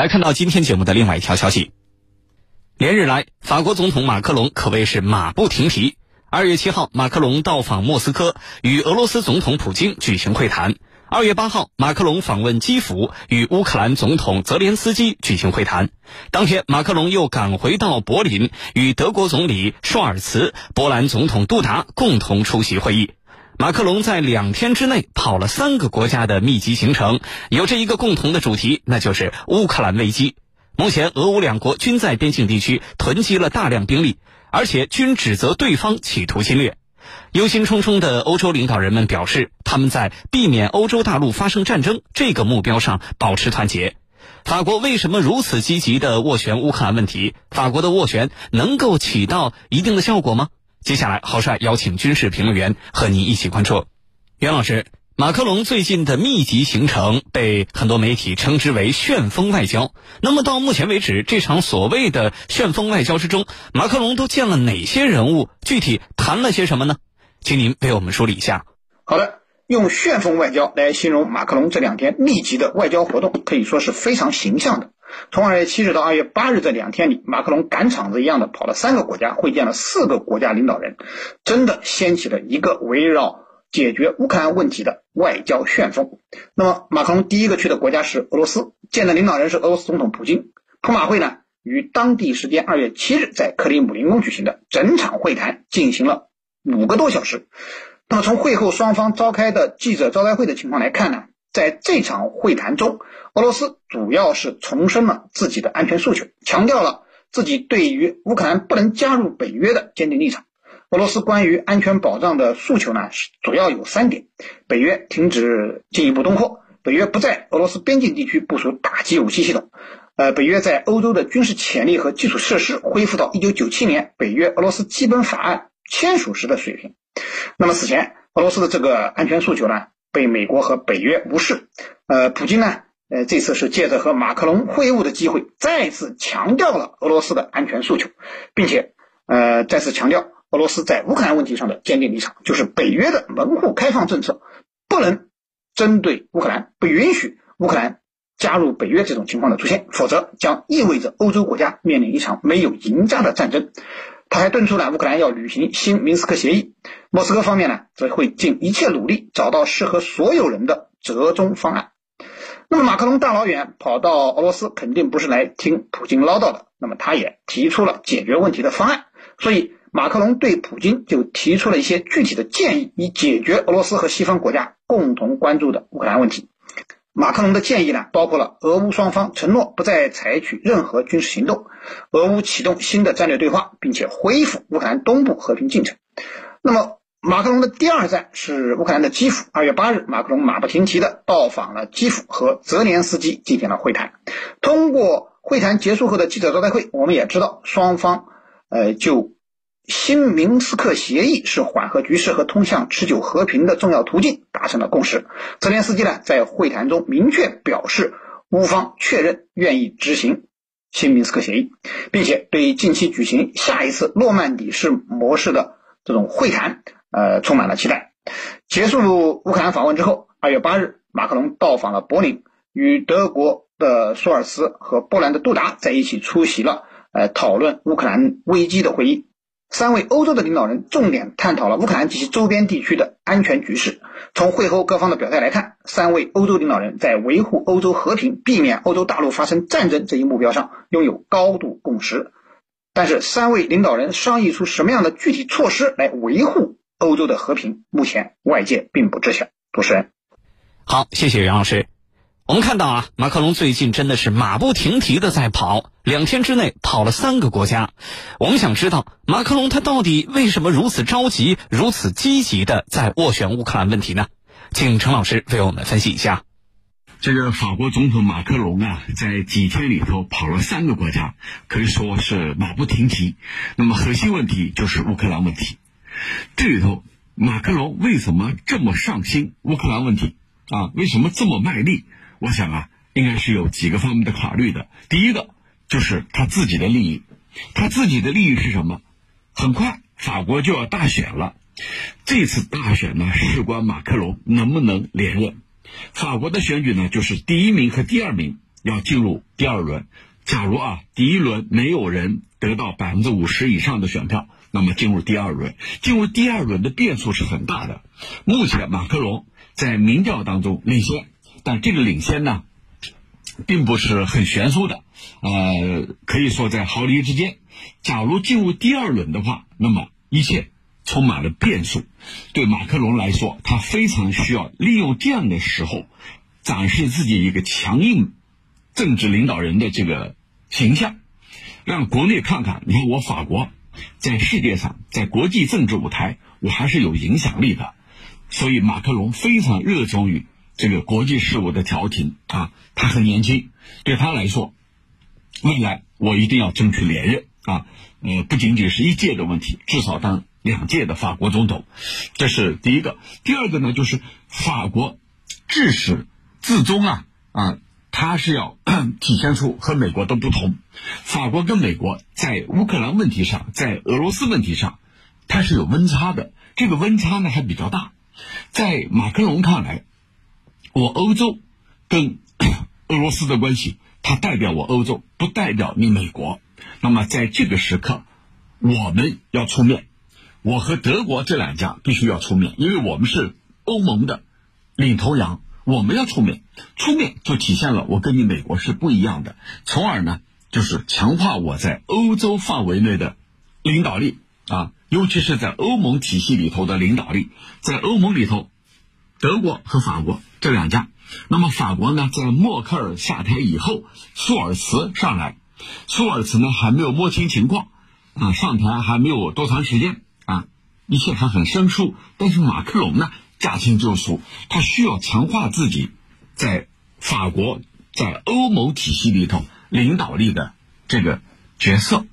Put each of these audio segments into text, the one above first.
来看到今天节目的另外一条消息，连日来，法国总统马克龙可谓是马不停蹄。二月七号，马克龙到访莫斯科，与俄罗斯总统普京举行会谈。二月八号，马克龙访问基辅，与乌克兰总统泽连斯基举行会谈。当天，马克龙又赶回到柏林，与德国总理舒尔茨、波兰总统杜达共同出席会议。马克龙在两天之内跑了三个国家的密集行程，有着一个共同的主题，那就是乌克兰危机。目前，俄乌两国均在边境地区囤积了大量兵力，而且均指责对方企图侵略。忧心忡忡的欧洲领导人们表示，他们在避免欧洲大陆发生战争这个目标上保持团结。法国为什么如此积极地斡旋乌克兰问题？法国的斡旋能够起到一定的效果吗？接下来，豪帅邀请军事评论员和您一起关注。袁老师，马克龙最近的密集行程被很多媒体称之为“旋风外交”。那么到目前为止，这场所谓的“旋风外交”之中，马克龙都见了哪些人物？具体谈了些什么呢？请您为我们梳理一下。好的，用“旋风外交”来形容马克龙这两天密集的外交活动，可以说是非常形象的。从二月七日到二月八日这两天里，马克龙赶场子一样的跑了三个国家，会见了四个国家领导人，真的掀起了一个围绕解决乌克兰问题的外交旋风。那么，马克龙第一个去的国家是俄罗斯，见的领导人是俄罗斯总统普京。普马会呢，于当地时间二月七日在克里姆林宫举行的，整场会谈进行了五个多小时。那么，从会后双方召开的记者招待会的情况来看呢？在这场会谈中，俄罗斯主要是重申了自己的安全诉求，强调了自己对于乌克兰不能加入北约的坚定立场。俄罗斯关于安全保障的诉求呢，是主要有三点：北约停止进一步东扩，北约不在俄罗斯边境地区部署打击武器系统，呃，北约在欧洲的军事潜力和基础设施恢复到1997年北约俄罗斯基本法案签署时的水平。那么此前俄罗斯的这个安全诉求呢？被美国和北约无视，呃，普京呢，呃，这次是借着和马克龙会晤的机会，再次强调了俄罗斯的安全诉求，并且，呃，再次强调俄罗斯在乌克兰问题上的坚定立场，就是北约的门户开放政策不能针对乌克兰，不允许乌克兰加入北约这种情况的出现，否则将意味着欧洲国家面临一场没有赢家的战争。他还敦促了乌克兰要履行新明斯克协议，莫斯科方面呢则会尽一切努力找到适合所有人的折中方案。那么马克龙大老远跑到俄罗斯，肯定不是来听普京唠叨的。那么他也提出了解决问题的方案，所以马克龙对普京就提出了一些具体的建议，以解决俄罗斯和西方国家共同关注的乌克兰问题。马克龙的建议呢，包括了俄乌双方承诺不再采取任何军事行动，俄乌启动新的战略对话，并且恢复乌克兰东部和平进程。那么，马克龙的第二站是乌克兰的基辅。二月八日，马克龙马不停蹄地到访了基辅，和泽连斯基进行了会谈。通过会谈结束后的记者招待会，我们也知道双方，呃，就。新明斯克协议是缓和局势和通向持久和平的重要途径，达成了共识。泽连斯基呢，在会谈中明确表示，乌方确认愿意执行新明斯克协议，并且对近期举行下一次诺曼底式模式的这种会谈，呃，充满了期待。结束乌克兰访问之后，二月八日，马克龙到访了柏林，与德国的舒尔茨和波兰的杜达在一起出席了呃讨论乌克兰危机的会议。三位欧洲的领导人重点探讨了乌克兰及其周边地区的安全局势。从会后各方的表态来看，三位欧洲领导人在维护欧洲和平、避免欧洲大陆发生战争这一目标上拥有高度共识。但是，三位领导人商议出什么样的具体措施来维护欧洲的和平，目前外界并不知晓。主持人，好，谢谢袁老师。我们看到啊，马克龙最近真的是马不停蹄的在跑，两天之内跑了三个国家。我们想知道，马克龙他到底为什么如此着急、如此积极的在斡旋乌克兰问题呢？请陈老师为我们分析一下。这个法国总统马克龙啊，在几天里头跑了三个国家，可以说是马不停蹄。那么核心问题就是乌克兰问题。这里头，马克龙为什么这么上心乌克兰问题啊？为什么这么卖力？我想啊，应该是有几个方面的考虑的。第一个就是他自己的利益，他自己的利益是什么？很快法国就要大选了，这次大选呢，事关马克龙能不能连任。法国的选举呢，就是第一名和第二名要进入第二轮。假如啊，第一轮没有人得到百分之五十以上的选票，那么进入第二轮。进入第二轮的变数是很大的。目前马克龙在民调当中领先，但这个领先呢，并不是很悬殊的，呃，可以说在毫厘之间。假如进入第二轮的话，那么一切充满了变数。对马克龙来说，他非常需要利用这样的时候，展示自己一个强硬政治领导人的这个形象，让国内看看，你看我法国在世界上，在国际政治舞台，我还是有影响力的。所以马克龙非常热衷于这个国际事务的调停啊，他很年轻，对他来说，未来我一定要争取连任。啊，呃，不仅仅是一届的问题，至少当两届的法国总统，这是第一个。第二个呢，就是法国至始至终啊啊，他是要 体现出和美国的不同。法国跟美国在乌克兰问题上，在俄罗斯问题上，它是有温差的。这个温差呢还比较大。在马克龙看来，我欧洲跟 俄罗斯的关系，它代表我欧洲，不代表你美国。那么在这个时刻，我们要出面，我和德国这两家必须要出面，因为我们是欧盟的领头羊，我们要出面，出面就体现了我跟你美国是不一样的，从而呢就是强化我在欧洲范围内的领导力啊，尤其是在欧盟体系里头的领导力，在欧盟里头，德国和法国这两家，那么法国呢，在默克尔下台以后，舒尔茨上来。舒尔茨呢还没有摸清情况，啊，上台还没有多长时间啊，一切还很生疏。但是马克龙呢驾轻就熟，他需要强化自己在法国在欧盟体系里头领导力的这个角色。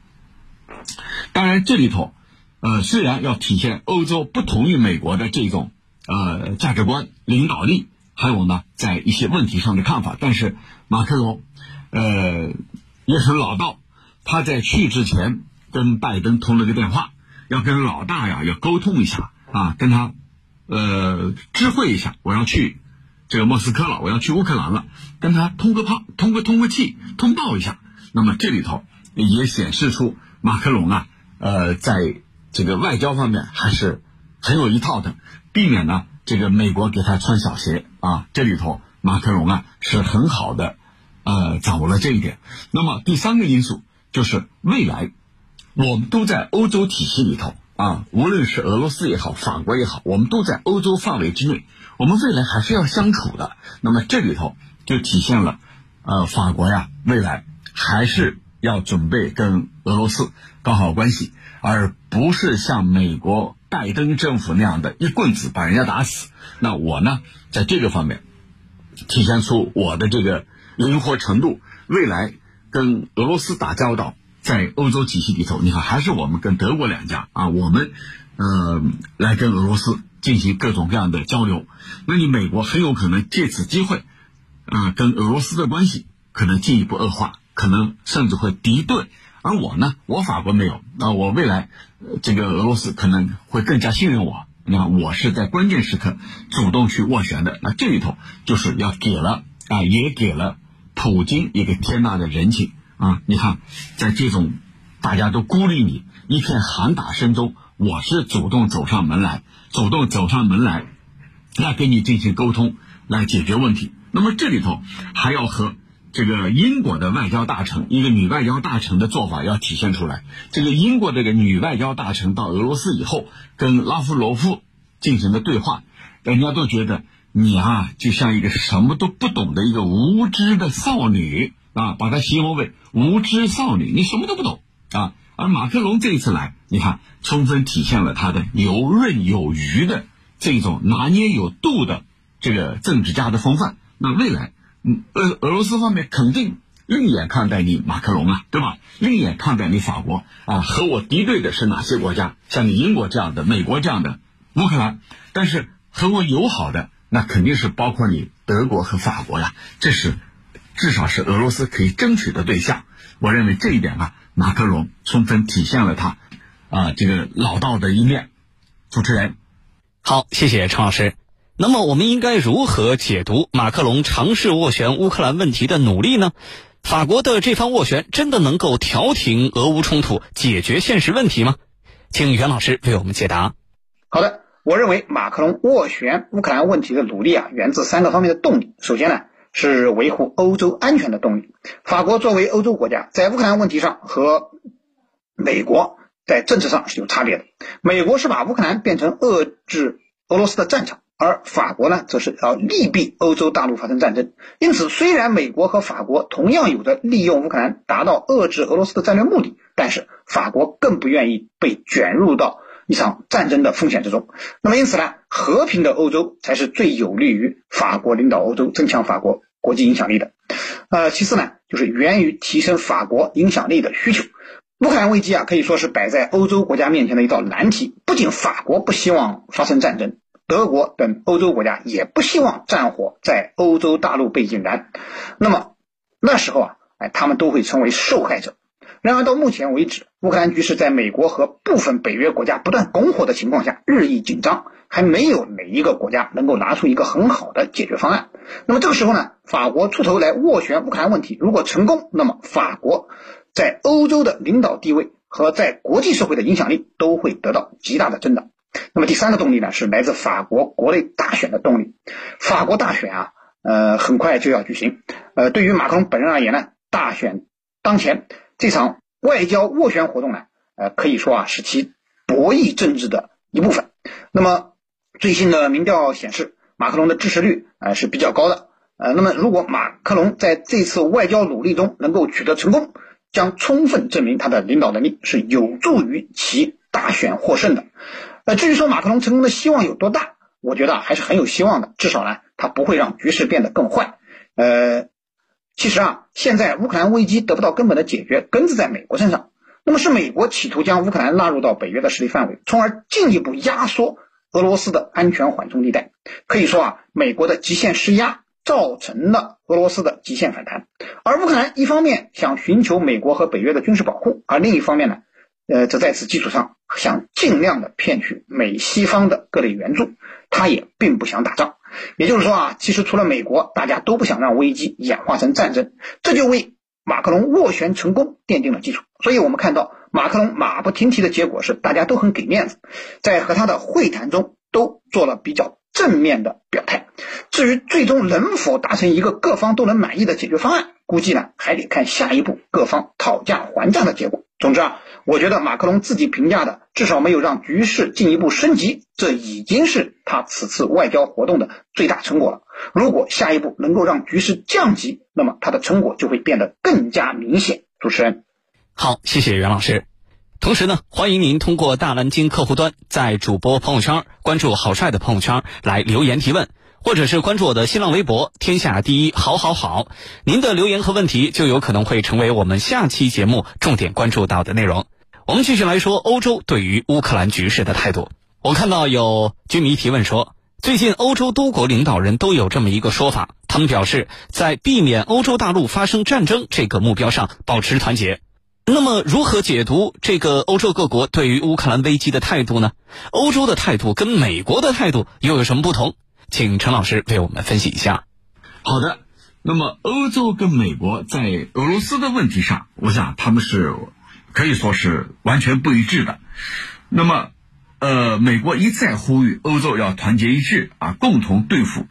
当然，这里头，呃，虽然要体现欧洲不同于美国的这种呃价值观、领导力，还有呢在一些问题上的看法，但是马克龙，呃。也很老道，他在去之前跟拜登通了个电话，要跟老大呀要沟通一下啊，跟他呃知会一下，我要去这个莫斯科了，我要去乌克兰了，跟他通个炮，通个通个气，通报一下。那么这里头也显示出马克龙啊，呃，在这个外交方面还是很有一套的，避免呢这个美国给他穿小鞋啊。这里头马克龙啊是很好的。呃，掌握了这一点。那么第三个因素就是未来，我们都在欧洲体系里头啊，无论是俄罗斯也好，法国也好，我们都在欧洲范围之内。我们未来还是要相处的。那么这里头就体现了，呃，法国呀，未来还是要准备跟俄罗斯搞好关系，而不是像美国拜登政府那样的一棍子把人家打死。那我呢，在这个方面体现出我的这个。灵活程度，未来跟俄罗斯打交道，在欧洲体系里头，你看还是我们跟德国两家啊，我们呃来跟俄罗斯进行各种各样的交流。那你美国很有可能借此机会，啊，跟俄罗斯的关系可能进一步恶化，可能甚至会敌对。而我呢，我法国没有，那我未来这个俄罗斯可能会更加信任我。那我是在关键时刻主动去斡旋的。那这里头就是要给了啊，也给了。普京一个天大的人情啊！你看，在这种大家都孤立你、一片喊打声中，我是主动走上门来，主动走上门来，来跟你进行沟通，来解决问题。那么这里头还要和这个英国的外交大臣，一个女外交大臣的做法要体现出来。这个英国这个女外交大臣到俄罗斯以后，跟拉夫罗夫进行的对话，人家都觉得。你啊，就像一个什么都不懂的一个无知的少女啊，把她形容为无知少女，你什么都不懂啊。而马克龙这一次来，你看，充分体现了他的游刃有余的这种拿捏有度的这个政治家的风范。那未来，俄俄罗斯方面肯定另眼看待你马克龙啊，对吧？另眼看待你法国啊，和我敌对的是哪些国家？像你英国这样的，美国这样的，乌克兰，但是和我友好的。那肯定是包括你德国和法国呀，这是至少是俄罗斯可以争取的对象。我认为这一点啊，马克龙充分体现了他啊这个老道的一面。主持人，好，谢谢陈老师。那么，我们应该如何解读马克龙尝试斡旋乌克兰问题的努力呢？法国的这番斡旋真的能够调停俄乌冲突、解决现实问题吗？请袁老师为我们解答。好的，我认为马克龙斡旋乌克兰问题的努力啊，源自三个方面的动力。首先呢，是维护欧洲安全的动力。法国作为欧洲国家，在乌克兰问题上和美国在政治上是有差别的。美国是把乌克兰变成遏制俄罗斯的战场。而法国呢，则是要利弊欧洲大陆发生战争。因此，虽然美国和法国同样有着利用乌克兰达到遏制俄罗斯的战略目的，但是法国更不愿意被卷入到一场战争的风险之中。那么，因此呢，和平的欧洲才是最有利于法国领导欧洲、增强法国国际影响力的。呃，其次呢，就是源于提升法国影响力的需求。乌克兰危机啊，可以说是摆在欧洲国家面前的一道难题。不仅法国不希望发生战争。德国等欧洲国家也不希望战火在欧洲大陆被引燃，那么那时候啊，哎，他们都会成为受害者。然而到目前为止，乌克兰局势在美国和部分北约国家不断拱火的情况下日益紧张，还没有哪一个国家能够拿出一个很好的解决方案。那么这个时候呢，法国出头来斡旋乌克兰问题，如果成功，那么法国在欧洲的领导地位和在国际社会的影响力都会得到极大的增长。那么第三个动力呢，是来自法国国内大选的动力。法国大选啊，呃，很快就要举行。呃，对于马克龙本人而言呢，大选当前这场外交斡旋活动呢，呃，可以说啊，是其博弈政治的一部分。那么最新的民调显示，马克龙的支持率呃是比较高的。呃，那么如果马克龙在这次外交努力中能够取得成功，将充分证明他的领导能力是有助于其大选获胜的。那，至于说马克龙成功的希望有多大，我觉得还是很有希望的。至少呢，他不会让局势变得更坏。呃，其实啊，现在乌克兰危机得不到根本的解决，根子在美国身上。那么是美国企图将乌克兰纳入到北约的势力范围，从而进一步压缩俄罗斯的安全缓冲地带。可以说啊，美国的极限施压造成了俄罗斯的极限反弹。而乌克兰一方面想寻求美国和北约的军事保护，而另一方面呢？呃，则在此基础上想尽量的骗取美西方的各类援助，他也并不想打仗。也就是说啊，其实除了美国，大家都不想让危机演化成战争，这就为马克龙斡旋成功奠定了基础。所以我们看到马克龙马不停蹄的结果是，大家都很给面子，在和他的会谈中都做了比较正面的表态。至于最终能否达成一个各方都能满意的解决方案，估计呢还得看下一步各方讨价还价的结果。总之啊，我觉得马克龙自己评价的，至少没有让局势进一步升级，这已经是他此次外交活动的最大成果了。如果下一步能够让局势降级，那么他的成果就会变得更加明显。主持人，好，谢谢袁老师。同时呢，欢迎您通过大蓝鲸客户端，在主播朋友圈关注郝帅的朋友圈来留言提问。或者是关注我的新浪微博“天下第一好好好”，您的留言和问题就有可能会成为我们下期节目重点关注到的内容。我们继续来说欧洲对于乌克兰局势的态度。我看到有军迷提问说，最近欧洲多国领导人都有这么一个说法，他们表示在避免欧洲大陆发生战争这个目标上保持团结。那么，如何解读这个欧洲各国对于乌克兰危机的态度呢？欧洲的态度跟美国的态度又有什么不同？请陈老师为我们分析一下。好的，那么欧洲跟美国在俄罗斯的问题上，我想他们是可以说是完全不一致的。那么，呃，美国一再呼吁欧洲要团结一致啊，共同对付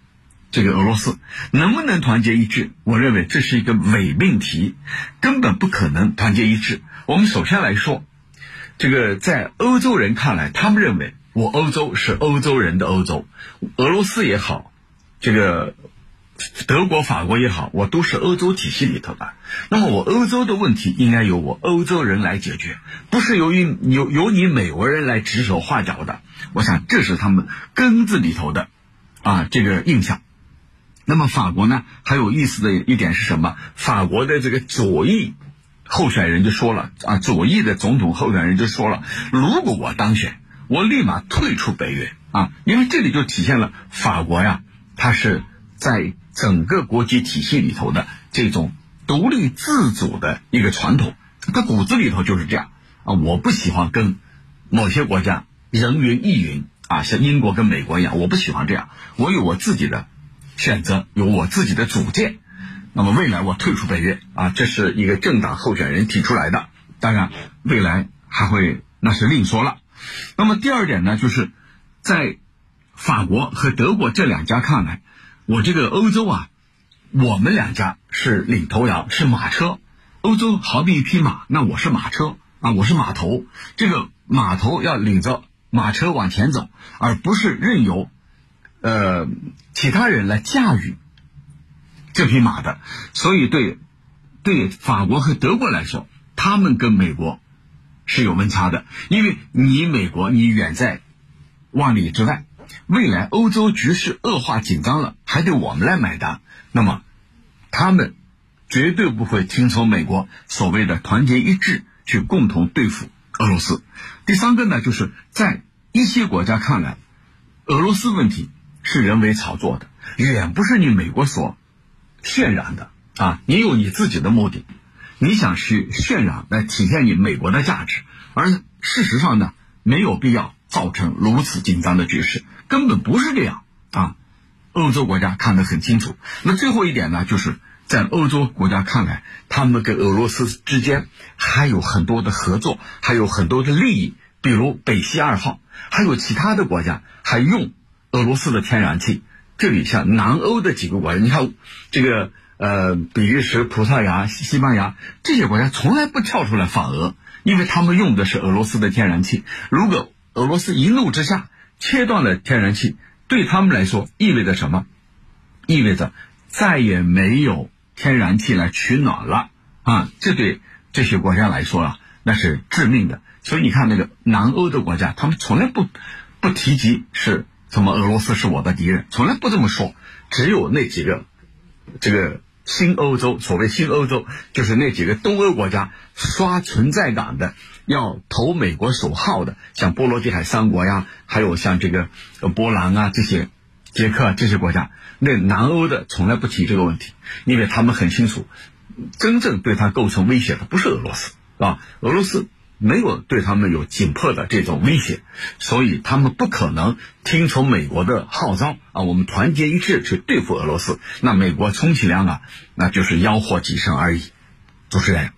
这个俄罗斯。能不能团结一致？我认为这是一个伪命题，根本不可能团结一致。我们首先来说，这个在欧洲人看来，他们认为。我欧洲是欧洲人的欧洲，俄罗斯也好，这个德国、法国也好，我都是欧洲体系里头的。那么我欧洲的问题应该由我欧洲人来解决，不是由于由由你美国人来指手画脚的。我想这是他们根子里头的啊这个印象。那么法国呢，还有意思的一点是什么？法国的这个左翼候选人就说了啊，左翼的总统候选人就说了，如果我当选。我立马退出北约啊，因为这里就体现了法国呀，它是在整个国际体系里头的这种独立自主的一个传统，它骨子里头就是这样啊。我不喜欢跟某些国家人云亦云啊，像英国跟美国一样，我不喜欢这样，我有我自己的选择，有我自己的主见。那么未来我退出北约啊，这是一个政党候选人提出来的，当然未来还会那是另说了。那么第二点呢，就是在法国和德国这两家看来，我这个欧洲啊，我们两家是领头羊，是马车。欧洲好比一匹马，那我是马车啊，我是马头。这个马头要领着马车往前走，而不是任由呃其他人来驾驭这匹马的。所以对对法国和德国来说，他们跟美国是有温差的，因为你美国你远在万里之外，未来欧洲局势恶化紧张了，还得我们来买单，那么他们。绝对不会听从美国所谓的团结一致去共同对付俄罗斯。第三个呢，就是在一些国家看来，俄罗斯问题是人为炒作的，远不是你美国所渲染的啊！你有你自己的目的，你想去渲染来体现你美国的价值，而事实上呢，没有必要造成如此紧张的局势，根本不是这样啊！欧洲国家看得很清楚。那最后一点呢，就是。在欧洲国家看来，他们跟俄罗斯之间还有很多的合作，还有很多的利益，比如北溪二号，还有其他的国家还用俄罗斯的天然气。这里像南欧的几个国家，你看这个呃，比利时、葡萄牙、西班牙这些国家从来不跳出来反俄，因为他们用的是俄罗斯的天然气。如果俄罗斯一怒之下切断了天然气，对他们来说意味着什么？意味着再也没有。天然气来取暖了啊，这对这些国家来说啊，那是致命的。所以你看，那个南欧的国家，他们从来不不提及是什么俄罗斯是我的敌人，从来不这么说。只有那几个这个新欧洲，所谓新欧洲，就是那几个东欧国家刷存在感的，要投美国首号的，像波罗的海三国呀，还有像这个波兰啊这些。捷克这些国家，那南欧的从来不提这个问题，因为他们很清楚，真正对他构成威胁的不是俄罗斯啊，俄罗斯没有对他们有紧迫的这种威胁，所以他们不可能听从美国的号召啊，我们团结一致去对付俄罗斯，那美国充其量啊，那就是吆喝几声而已，主持人。